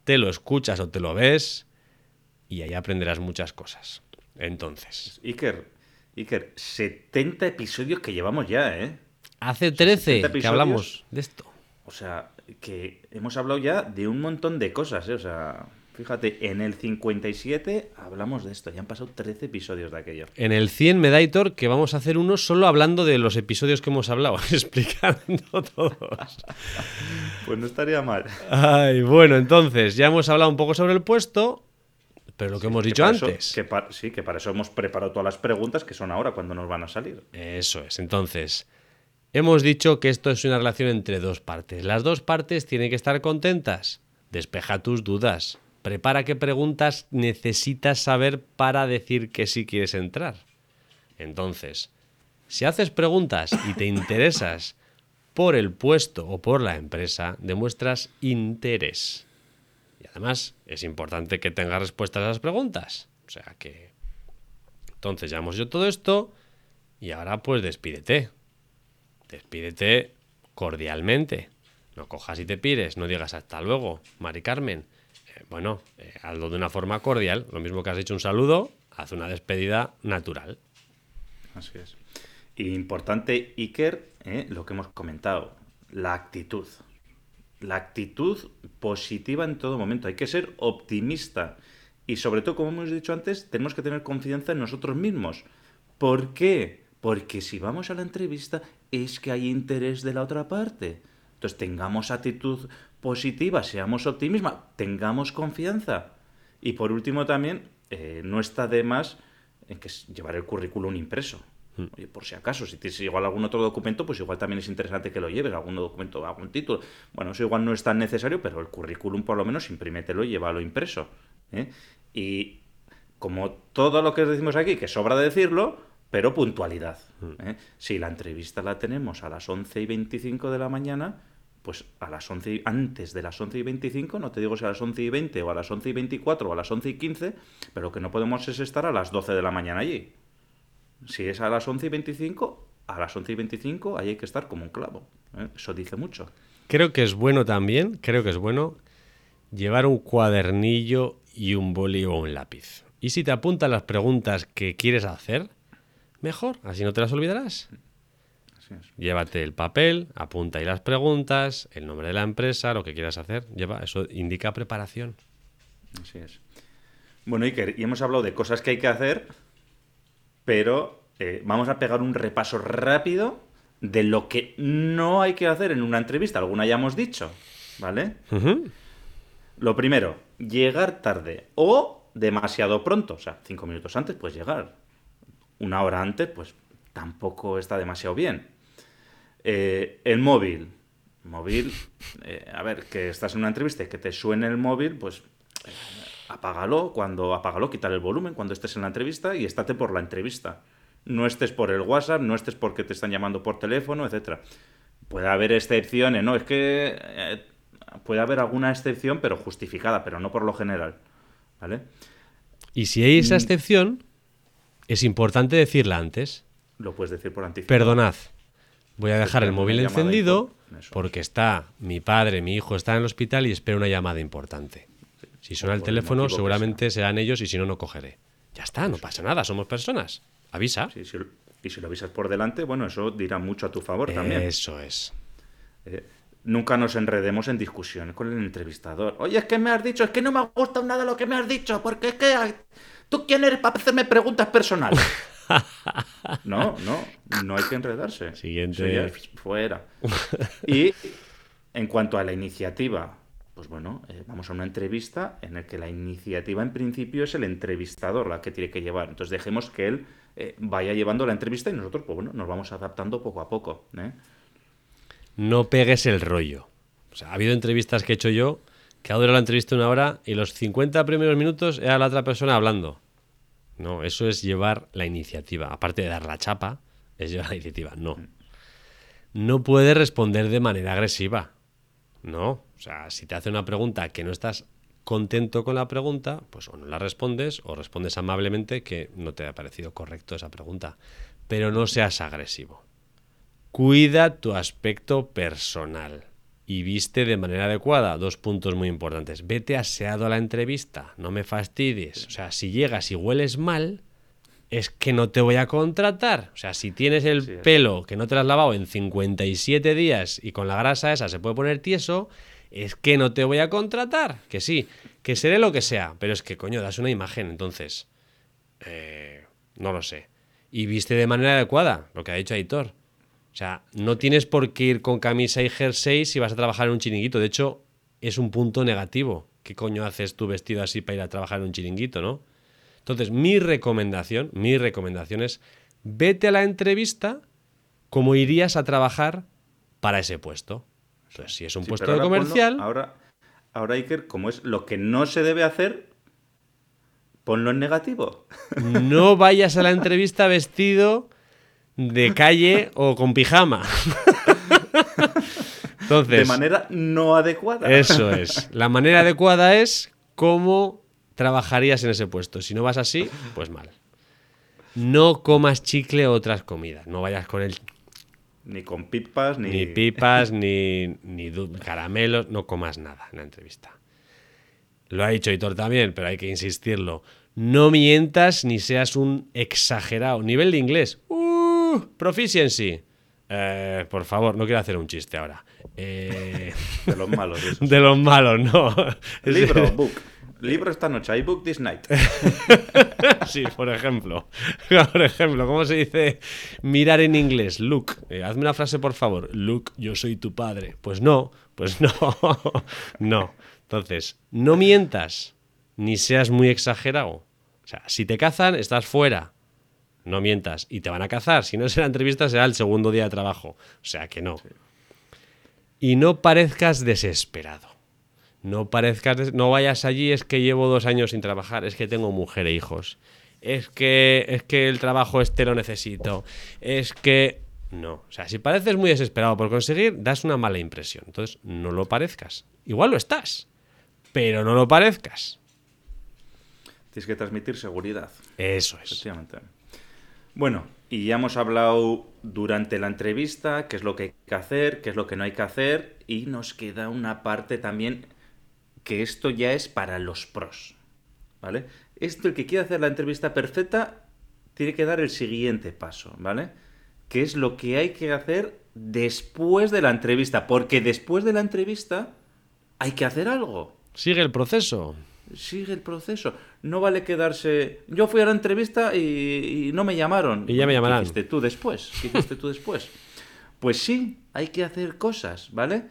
te lo escuchas o te lo ves y ahí aprenderás muchas cosas. Entonces, Iker, Iker, 70 episodios que llevamos ya, ¿eh? Hace 13 que hablamos de esto. O sea, que hemos hablado ya de un montón de cosas, ¿eh? O sea, fíjate, en el 57 hablamos de esto. Ya han pasado 13 episodios de aquello. En el 100 Medaitor que vamos a hacer uno solo hablando de los episodios que hemos hablado, *laughs* explicando todos. Pues no estaría mal. Ay, bueno, entonces ya hemos hablado un poco sobre el puesto, pero lo que hemos Que dicho eso- antes. que sí, que para eso hemos preparado todas las preguntas que son ahora cuando nos van a salir. Eso es. Entonces, hemos dicho que esto es una relación entre dos partes. Las dos partes tienen que estar contentas. Despeja tus dudas. Prepara qué preguntas necesitas saber para decir que sí quieres entrar. Entonces, si haces preguntas y te interesas por el puesto o por la empresa, demuestras interés. Y además, es importante que tengas respuestas a las preguntas. O sea que... Entonces, ya hemos hecho todo esto. Y ahora pues despídete. Despídete cordialmente. No cojas y te pires, no digas hasta luego, Mari Carmen. Eh, bueno, eh, hazlo de una forma cordial. Lo mismo que has hecho un saludo, haz una despedida natural. Así es. Y importante, Iker, ¿eh? lo que hemos comentado, la actitud. La actitud positiva en todo momento. Hay que ser optimista. Y sobre todo, como hemos dicho antes, tenemos que tener confianza en nosotros mismos. ¿Por qué? Porque si vamos a la entrevista es que hay interés de la otra parte. Entonces tengamos actitud positiva, seamos optimistas, tengamos confianza. Y por último también, eh, no está de más eh, que llevar el currículum impreso. Oye, por si acaso, si tienes igual algún otro documento, pues igual también es interesante que lo lleves, algún documento, algún título. Bueno, eso igual no es tan necesario, pero el currículum por lo menos imprímetelo y llévalo impreso. ¿eh? Y como todo lo que decimos aquí, que sobra decirlo, pero puntualidad. ¿eh? Si la entrevista la tenemos a las 11 y 25 de la mañana, pues a las 11 y- antes de las 11 y 25, no te digo si a las 11 y 20 o a las 11 y 24 o a las 11 y 15, pero lo que no podemos es estar a las 12 de la mañana allí. Si es a las 11 y 25, a las 11 y 25 ahí hay que estar como un clavo. ¿eh? Eso dice mucho. Creo que es bueno también, creo que es bueno llevar un cuadernillo y un boli o un lápiz. Y si te apuntan las preguntas que quieres hacer, mejor, así no te las olvidarás. Así es. Llévate el papel, apunta ahí las preguntas, el nombre de la empresa, lo que quieras hacer. Lleva, eso indica preparación. Así es. Bueno, Iker, y hemos hablado de cosas que hay que hacer, pero eh, vamos a pegar un repaso rápido de lo que no hay que hacer en una entrevista. Alguna ya hemos dicho, ¿vale? Lo primero, llegar tarde o demasiado pronto. O sea, cinco minutos antes puedes llegar. Una hora antes, pues tampoco está demasiado bien. Eh, el móvil. Móvil, eh, a ver, que estás en una entrevista y que te suene el móvil, pues eh, apágalo, cuando apágalo, quitar el volumen cuando estés en la entrevista y estate por la entrevista. No estés por el WhatsApp, no estés porque te están llamando por teléfono, etcétera. Puede haber excepciones, ¿no? Es que puede haber alguna excepción, pero justificada, pero no por lo general. ¿Vale? Y si hay Mm. esa excepción, es importante decirla antes. Lo puedes decir por anticipado. Perdonad, voy a dejar el móvil encendido porque está mi padre, mi hijo está en el hospital y espero una llamada importante. Si suena el teléfono, seguramente serán ellos y si no, no cogeré. Ya está, no pasa nada, somos personas. Avisa. Sí, sí, y si lo avisas por delante, bueno, eso dirá mucho a tu favor también. Eso es. Eh, nunca nos enredemos en discusiones con el entrevistador. Oye, es que me has dicho, es que no me ha gustado nada lo que me has dicho, porque es que ay, tú quién eres para hacerme preguntas personales. *laughs* no, no, no hay que enredarse. Siguiente. Eso ya es fuera. Y en cuanto a la iniciativa, pues bueno, eh, vamos a una entrevista en la que la iniciativa en principio es el entrevistador la que tiene que llevar. Entonces dejemos que él eh, vaya llevando la entrevista y nosotros, pues bueno, nos vamos adaptando poco a poco. ¿eh? No pegues el rollo. O sea, ha habido entrevistas que he hecho yo que ha durado la entrevista una hora y los 50 primeros minutos era la otra persona hablando. No, eso es llevar la iniciativa. Aparte de dar la chapa, es llevar la iniciativa. No. No puedes responder de manera agresiva. No. O sea, si te hace una pregunta que no estás contento con la pregunta, pues o no la respondes o respondes amablemente que no te ha parecido correcto esa pregunta. Pero no seas agresivo. Cuida tu aspecto personal y viste de manera adecuada. Dos puntos muy importantes. Vete aseado a la entrevista, no me fastidies. O sea, si llegas y hueles mal, es que no te voy a contratar. O sea, si tienes el Sí, pelo que no te lo has lavado en 57 días y con la grasa esa se puede poner tieso, es que no te voy a contratar. Que sí, que seré lo que sea, pero es que, coño, das una imagen, entonces. eh, no lo sé. Y viste de manera adecuada, lo que ha dicho Aitor. O sea, no tienes por qué ir con camisa y jersey si vas a trabajar en un chiringuito. De hecho, es un punto negativo. ¿Qué coño haces tú vestido así para ir a trabajar en un chiringuito, no? Entonces, mi recomendación, mi recomendación es vete a la entrevista como irías a trabajar para ese puesto. Entonces, si es un Sí, puesto ahora ponlo- comercial, ahora, ahora Iker, como es lo que no se debe hacer, ponlo en negativo. no vayas a la entrevista vestido de calle o con pijama. Entonces, de manera no adecuada. Eso es. La manera adecuada es cómo trabajarías en ese puesto. Si no vas así, pues mal. No comas chicle o otras comidas. No vayas con el Ni con pipas, ni... ni pipas, ni, ni caramelos. No comas nada en la entrevista. Lo ha dicho Hitor también, pero hay que insistirlo. No mientas ni seas un exagerado. Nivel de inglés. Uh, proficiency. Eh, por favor, no quiero hacer un chiste ahora. Eh, *laughs* De los malos. esos. de los malos, no. *laughs* Libro, book. Libro esta noche. I book this night. *laughs* Sí, por ejemplo. Por ejemplo, ¿cómo se dice mirar en inglés? Look. Eh, hazme una frase, por favor. Look, yo soy tu padre. Pues no, pues no. No. Entonces, no mientas ni seas muy exagerado. O sea, si te cazan, estás fuera. No mientas. Y te van a cazar. Si no será entrevista, será el segundo día de trabajo. O sea que no. Y no parezcas desesperado. No parezcas, des- no vayas allí, es que llevo dos años sin trabajar, es que tengo mujer e hijos. Es que, es que el trabajo este lo necesito. Es que. No. O sea, si pareces muy desesperado por conseguir, das una mala impresión. Entonces, no lo parezcas. Igual lo estás. Pero no lo parezcas. Tienes que transmitir seguridad. Eso es. Efectivamente. Bueno, y ya hemos hablado durante la entrevista qué es lo que hay que hacer, qué es lo que no hay que hacer, y nos queda una parte también que esto ya es para los pros. ¿Vale? Esto, el que quiere hacer la entrevista perfecta, tiene que dar el siguiente paso, ¿vale? Que es lo que hay que hacer después de la entrevista, porque después de la entrevista hay que hacer algo. Sigue el proceso. Sigue el proceso. No vale quedarse. Yo fui a la entrevista y, y no me llamaron. Y ya me llamarán. ¿Qué hiciste tú después? ¿Qué hiciste tú después? Pues sí, hay que hacer cosas, ¿vale?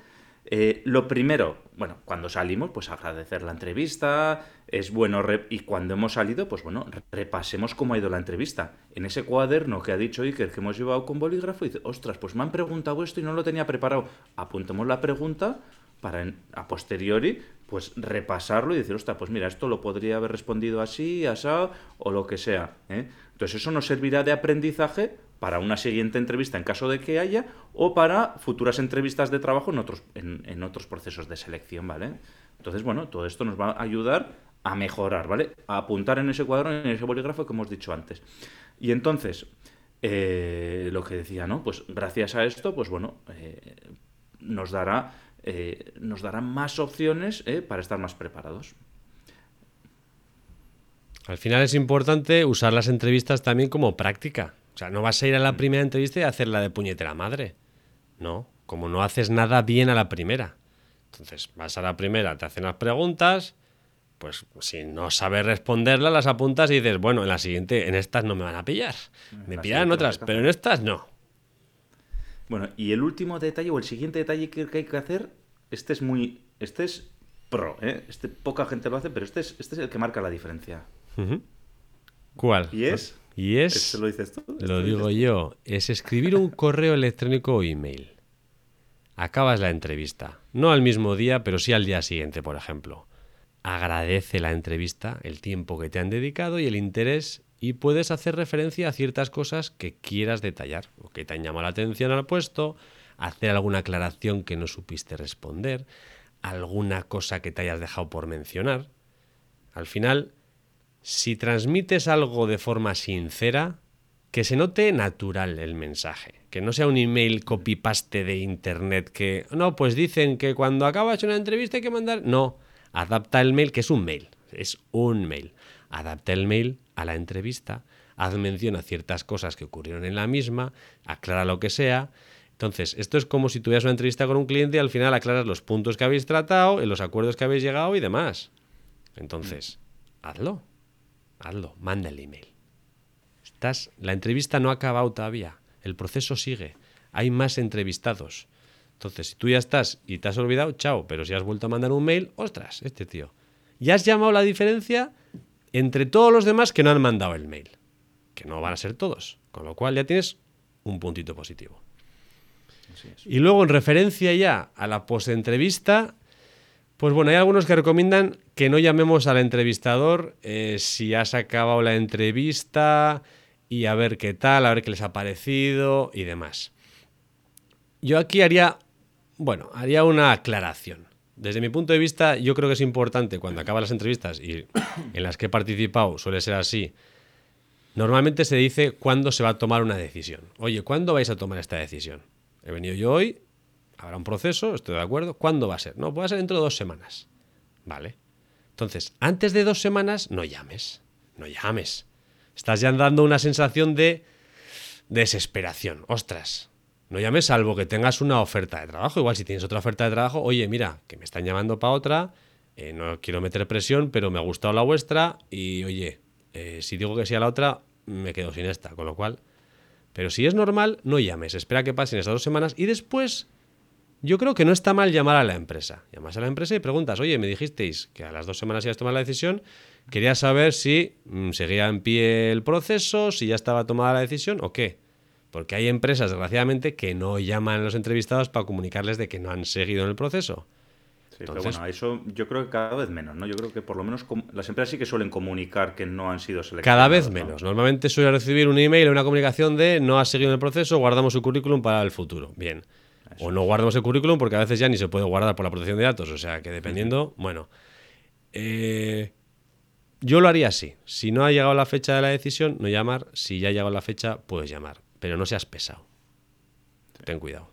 Eh, lo primero, bueno, cuando salimos, pues agradecer la entrevista, es bueno, y cuando hemos salido, pues bueno, repasemos cómo ha ido la entrevista. En ese cuaderno que ha dicho Iker que hemos llevado con bolígrafo, dice, ostras, pues me han preguntado esto y no lo tenía preparado. Apuntemos la pregunta para a posteriori, pues repasarlo y decir, ostras, pues mira, esto lo podría haber respondido así, asado, o lo que sea. ¿eh? Entonces eso nos servirá de aprendizaje para una siguiente entrevista en caso de que haya, o para futuras entrevistas de trabajo en otros, en otros procesos de selección, ¿vale? Entonces, bueno, todo esto nos va a ayudar a mejorar, ¿vale? A apuntar en ese cuadro, en ese bolígrafo que hemos dicho antes. Y entonces, eh, lo que decía, ¿no? Pues gracias a esto, pues bueno, eh, nos dará eh, nos dará más opciones eh, para estar más preparados. Al final es importante usar las entrevistas también como práctica. O sea, no vas a ir a la primera entrevista y hacerla de puñetera madre. No, como no haces nada bien a la primera. Entonces, vas a la primera, te hacen las preguntas, pues si no sabes responderlas, las apuntas y dices, bueno, en la siguiente, en estas no me van a pillar. Me la pillarán otras, pero en estas no. Bueno, y el último detalle o el siguiente detalle que, hay que hacer, este es muy, este es pro, ¿eh? este poca gente lo hace, pero este es, este es el que marca la diferencia. ¿Cuál? Y es, Y es... ¿este lo dices tú? ¿Este Lo digo yo, es escribir un correo electrónico o email. Acabas la entrevista, no al mismo día, pero sí al día siguiente, por ejemplo. Agradece la entrevista, el tiempo que te han dedicado y el interés y puedes hacer referencia a ciertas cosas que quieras detallar o que te han llamado la atención al puesto, hacer alguna aclaración que no supiste responder, alguna cosa que te hayas dejado por mencionar. Al final, si transmites algo de forma sincera, que se note natural el mensaje, que no sea un email copy-paste de internet que, no, pues dicen que cuando acabas una entrevista hay que mandar, no, adapta el mail, que es un mail, es un mail, adapta el mail a la entrevista, haz mención a ciertas cosas que ocurrieron en la misma, aclara lo que sea. Entonces, esto es como si tuvieras una entrevista con un cliente y al final aclaras los puntos que habéis tratado, en los acuerdos que habéis llegado y demás. Entonces, hazlo. Hazlo. Manda el email. Estás, la entrevista no ha acabado todavía. El proceso sigue. Hay más entrevistados. Entonces, si tú ya estás y te has olvidado, chao. Pero si has vuelto a mandar un mail, ostras, este tío. Ya has llamado la diferencia entre todos los demás que no han mandado el mail. Que no van a ser todos. Con lo cual ya tienes un puntito positivo. Y luego, en referencia ya a la post-entrevista, pues bueno, hay algunos que recomiendan que no llamemos al entrevistador eh, si has acabado la entrevista y a ver qué tal, a ver qué les ha parecido y demás. Yo aquí haría, bueno, haría una aclaración. Desde mi punto de vista, yo creo que es importante cuando acaban las entrevistas y en las que he participado suele ser así. Normalmente se dice cuándo se va a tomar una decisión. Oye, ¿cuándo vais a tomar esta decisión? He venido yo hoy, habrá un proceso, estoy de acuerdo. ¿Cuándo va a ser? No, puede ser dentro de dos semanas. Vale. Entonces, antes de dos semanas, no llames. No llames. Estás ya dando una sensación de desesperación. Ostras, no llames salvo que tengas una oferta de trabajo. Igual si tienes otra oferta de trabajo, oye, mira, que me están llamando para otra, eh, no quiero meter presión, pero me ha gustado la vuestra y oye, eh, si digo que sí a la otra, me quedo sin esta. Con lo cual, pero si es normal, no llames, espera que pasen esas dos semanas y después yo creo que no está mal llamar a la empresa. Llamas a la empresa y preguntas, oye, me dijisteis que a las dos semanas ibas a tomar la decisión, quería saber si mm, seguía en pie el proceso, si ya estaba tomada la decisión o qué. Porque hay empresas, desgraciadamente, que no llaman a los entrevistados para comunicarles de que no han seguido en el proceso. Sí, pero bueno, eso yo creo que cada vez menos, ¿no? Yo creo que por lo menos las empresas sí que suelen comunicar que no han sido seleccionadas. Cada vez menos. Normalmente suele recibir un email o una comunicación de no has seguido en el proceso, guardamos su currículum para el futuro. Bien. O no guardamos el currículum porque a veces ya ni se puede guardar por la protección de datos. O sea que dependiendo, bueno. Eh, yo lo haría así. Si no ha llegado la fecha de la decisión, no llamar. Si ya ha llegado la fecha, puedes llamar. Pero no seas pesado. Ten cuidado.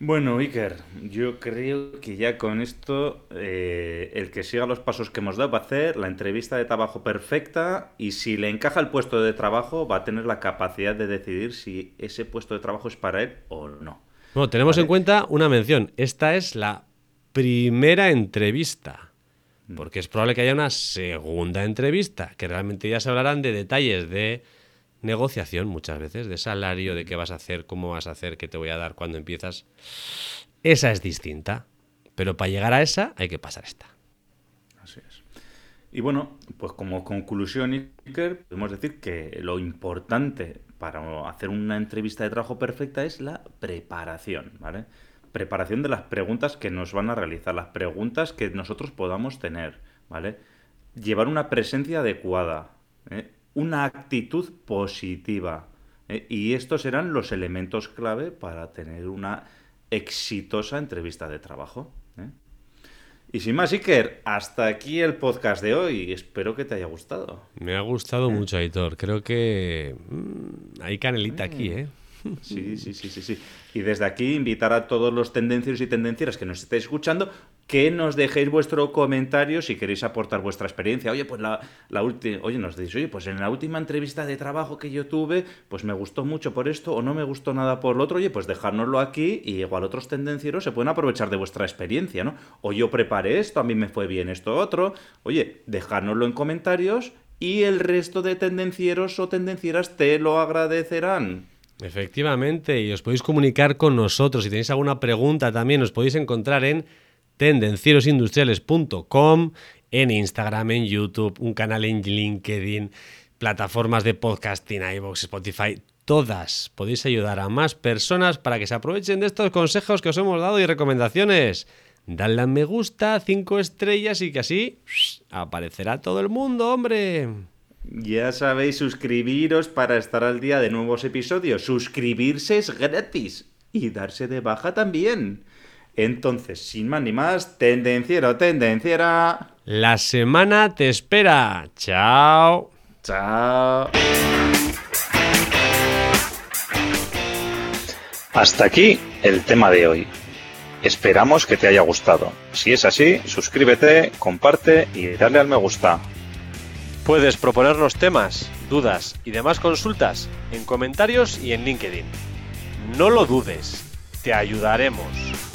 Bueno, Iker, yo creo que ya con esto, eh, el que siga los pasos que hemos dado va a hacer la entrevista de trabajo perfecta y si le encaja el puesto de trabajo va a tener la capacidad de decidir si ese puesto de trabajo es para él o no. Bueno, tenemos en cuenta una mención. Esta es la primera entrevista. Mm. Porque es probable que haya una segunda entrevista, que realmente ya se hablarán de detalles de negociación muchas veces, de salario, de qué vas a hacer, cómo vas a hacer, qué te voy a dar cuando empiezas. Esa es distinta. Pero para llegar a esa hay que pasar esta. Así es. Y bueno, pues como conclusión, Iker, podemos decir que lo importante para hacer una entrevista de trabajo perfecta es la preparación, ¿vale? Preparación de las preguntas que nos van a realizar, las preguntas que nosotros podamos tener, ¿vale? Llevar una presencia adecuada, ¿eh? Una actitud positiva. ¿eh? Y estos serán los elementos clave para tener una exitosa entrevista de trabajo. Y sin más, Iker, hasta aquí el podcast de hoy. Espero que te haya gustado. Me ha gustado mucho, Aitor. Creo que mm, hay canelita aquí, ¿eh? Sí, sí, sí, sí, sí. Y desde aquí invitar a todos los tendencieros y tendencieras que nos estéis escuchando que nos dejéis vuestro comentario si queréis aportar vuestra experiencia. Oye, pues la, última, oye, nos decís, oye, pues en la última entrevista de trabajo que yo tuve, pues me gustó mucho por esto o no me gustó nada por lo otro. Oye, pues dejárnoslo aquí y igual otros tendencieros se pueden aprovechar de vuestra experiencia, ¿no? O yo preparé esto, a mí me fue bien esto otro. Oye, dejárnoslo en comentarios y el resto de tendencieros o tendencieras te lo agradecerán. Efectivamente, y os podéis comunicar con nosotros. Si tenéis alguna pregunta también, os podéis encontrar en tendencierosindustriales.com, en Instagram, en YouTube, un canal en LinkedIn, plataformas de podcasting, iVoox, Spotify, todas. Podéis ayudar a más personas para que se aprovechen de estos consejos que os hemos dado y recomendaciones. Dadle a me gusta, cinco estrellas y que así aparecerá todo el mundo, hombre. Ya sabéis, suscribiros para estar al día de nuevos episodios. Suscribirse es gratis y darse de baja también. Entonces, sin más ni más, tendenciero, tendenciera. La semana te espera. Chao. Chao. Hasta aquí el tema de hoy. Esperamos que te haya gustado. Si es así, suscríbete, comparte y dale al me gusta. Puedes proponernos temas dudas y demás consultas en comentarios y en LinkedIn. No lo dudes, te ayudaremos.